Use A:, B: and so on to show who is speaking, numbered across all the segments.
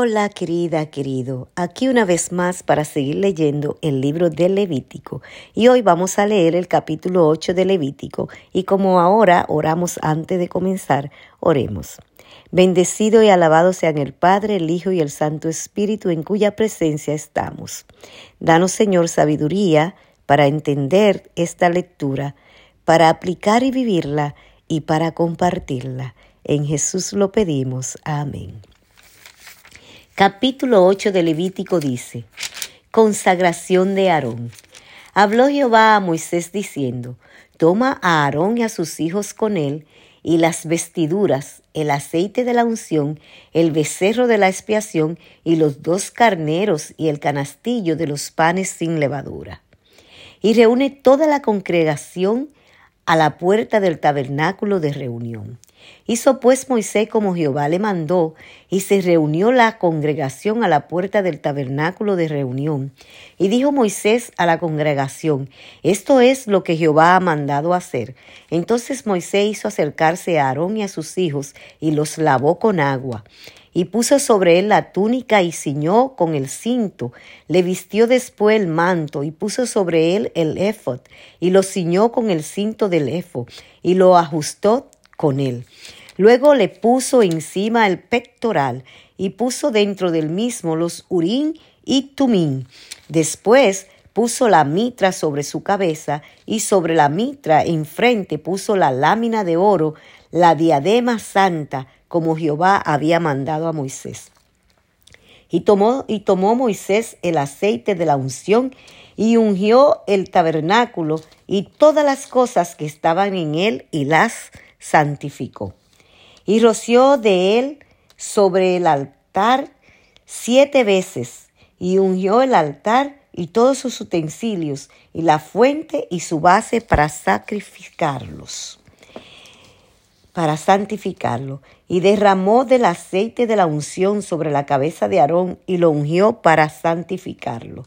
A: Hola querida, querido, aquí una vez más para seguir leyendo el libro de Levítico y hoy vamos a leer el capítulo 8 de Levítico y como ahora oramos antes de comenzar, oremos. Bendecido y alabado sean el Padre, el Hijo y el Santo Espíritu en cuya presencia estamos. Danos Señor sabiduría para entender esta lectura, para aplicar y vivirla y para compartirla. En Jesús lo pedimos. Amén. Capítulo 8 de Levítico dice, Consagración de Aarón. Habló Jehová a Moisés diciendo, Toma a Aarón y a sus hijos con él, y las vestiduras, el aceite de la unción, el becerro de la expiación, y los dos carneros y el canastillo de los panes sin levadura. Y reúne toda la congregación a la puerta del tabernáculo de reunión. Hizo pues Moisés como Jehová le mandó, y se reunió la congregación a la puerta del tabernáculo de reunión. Y dijo Moisés a la congregación, Esto es lo que Jehová ha mandado hacer. Entonces Moisés hizo acercarse a Aarón y a sus hijos, y los lavó con agua y puso sobre él la túnica y ciñó con el cinto, le vistió después el manto y puso sobre él el éfod y lo ciñó con el cinto del éfod y lo ajustó con él. Luego le puso encima el pectoral y puso dentro del mismo los urín y tumín. Después puso la mitra sobre su cabeza y sobre la mitra enfrente puso la lámina de oro, la diadema santa, como Jehová había mandado a Moisés. Y tomó, y tomó Moisés el aceite de la unción y ungió el tabernáculo y todas las cosas que estaban en él y las santificó. Y roció de él sobre el altar siete veces, y ungió el altar y todos sus utensilios, y la fuente y su base para sacrificarlos, para santificarlo, y derramó del aceite de la unción sobre la cabeza de Aarón y lo ungió para santificarlo.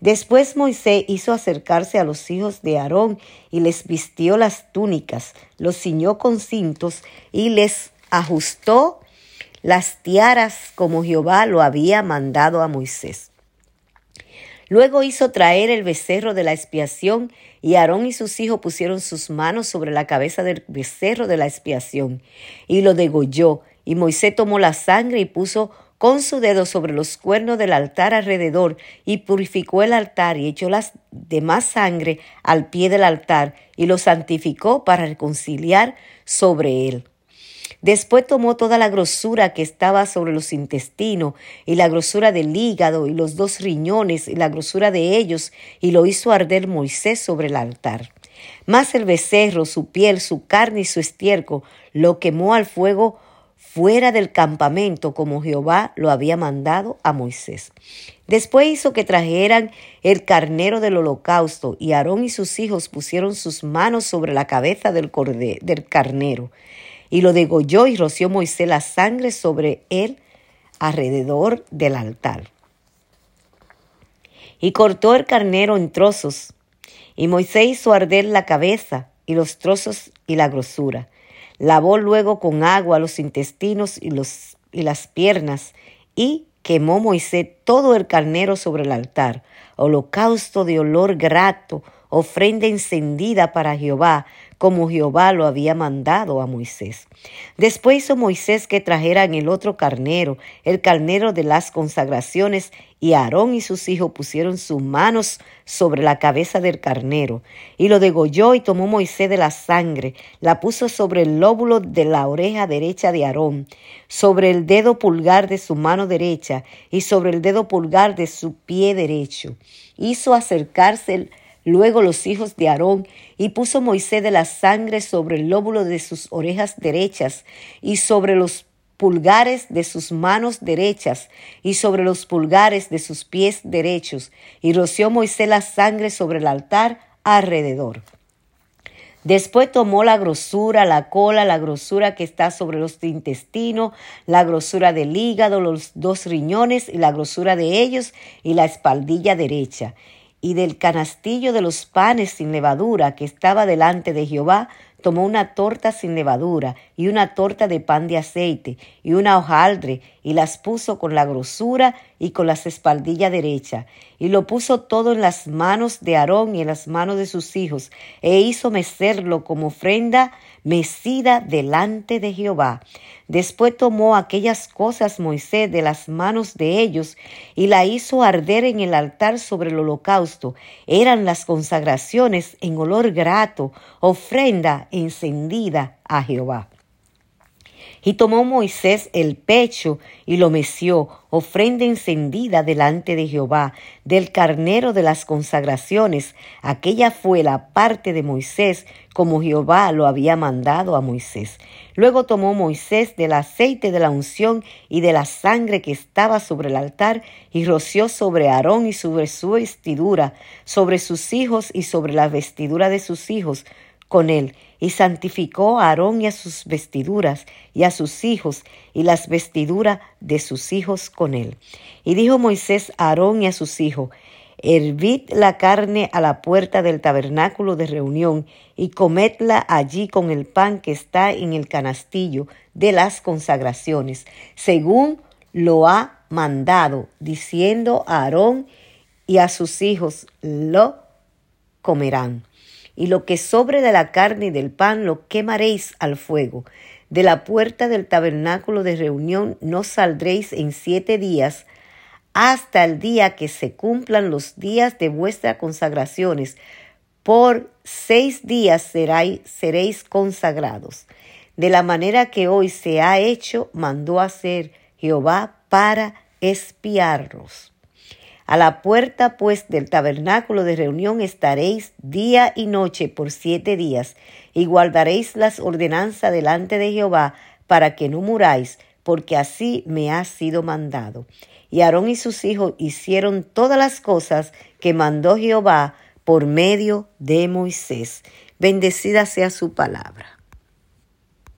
A: Después Moisés hizo acercarse a los hijos de Aarón y les vistió las túnicas, los ciñó con cintos y les ajustó las tiaras como Jehová lo había mandado a Moisés. Luego hizo traer el becerro de la expiación, y Aarón y sus hijos pusieron sus manos sobre la cabeza del becerro de la expiación, y lo degolló. Y Moisés tomó la sangre y puso con su dedo sobre los cuernos del altar alrededor, y purificó el altar, y echó la demás sangre al pie del altar, y lo santificó para reconciliar sobre él. Después tomó toda la grosura que estaba sobre los intestinos y la grosura del hígado y los dos riñones y la grosura de ellos y lo hizo arder Moisés sobre el altar. Mas el becerro, su piel, su carne y su estiércol lo quemó al fuego fuera del campamento como Jehová lo había mandado a Moisés. Después hizo que trajeran el carnero del holocausto y Aarón y sus hijos pusieron sus manos sobre la cabeza del, del carnero y lo degolló y roció Moisés la sangre sobre él alrededor del altar. Y cortó el carnero en trozos, y Moisés hizo arder la cabeza y los trozos y la grosura. Lavó luego con agua los intestinos y, y las piernas, y quemó Moisés todo el carnero sobre el altar, holocausto de olor grato, ofrenda encendida para Jehová, como Jehová lo había mandado a Moisés. Después hizo Moisés que trajeran el otro carnero, el carnero de las consagraciones, y Aarón y sus hijos pusieron sus manos sobre la cabeza del carnero, y lo degolló y tomó Moisés de la sangre, la puso sobre el lóbulo de la oreja derecha de Aarón, sobre el dedo pulgar de su mano derecha y sobre el dedo pulgar de su pie derecho. Hizo acercarse Luego los hijos de Aarón, y puso Moisés de la sangre sobre el lóbulo de sus orejas derechas, y sobre los pulgares de sus manos derechas, y sobre los pulgares de sus pies derechos, y roció Moisés la sangre sobre el altar alrededor. Después tomó la grosura, la cola, la grosura que está sobre los intestinos, la grosura del hígado, los dos riñones y la grosura de ellos y la espaldilla derecha y del canastillo de los panes sin levadura que estaba delante de Jehová, tomó una torta sin levadura, y una torta de pan de aceite y una hojaldre y las puso con la grosura y con las espaldillas derecha y lo puso todo en las manos de Aarón y en las manos de sus hijos e hizo mecerlo como ofrenda mecida delante de Jehová. Después tomó aquellas cosas Moisés de las manos de ellos y la hizo arder en el altar sobre el holocausto. Eran las consagraciones en olor grato, ofrenda encendida a Jehová. Y tomó Moisés el pecho y lo meció, ofrenda encendida delante de Jehová, del carnero de las consagraciones. Aquella fue la parte de Moisés, como Jehová lo había mandado a Moisés. Luego tomó Moisés del aceite de la unción y de la sangre que estaba sobre el altar, y roció sobre Aarón y sobre su vestidura, sobre sus hijos y sobre la vestidura de sus hijos, con él, y santificó a Aarón y a sus vestiduras, y a sus hijos, y las vestiduras de sus hijos con él. Y dijo Moisés a Aarón y a sus hijos, Hervid la carne a la puerta del tabernáculo de reunión, y comedla allí con el pan que está en el canastillo de las consagraciones, según lo ha mandado, diciendo a Aarón y a sus hijos, lo comerán y lo que sobre de la carne y del pan lo quemaréis al fuego. De la puerta del tabernáculo de reunión no saldréis en siete días, hasta el día que se cumplan los días de vuestras consagraciones. Por seis días seréis, seréis consagrados. De la manera que hoy se ha hecho, mandó hacer Jehová para espiarlos. A la puerta pues del tabernáculo de reunión estaréis día y noche por siete días, y guardaréis las ordenanzas delante de Jehová, para que no muráis, porque así me ha sido mandado. Y Aarón y sus hijos hicieron todas las cosas que mandó Jehová por medio de Moisés. Bendecida sea su palabra.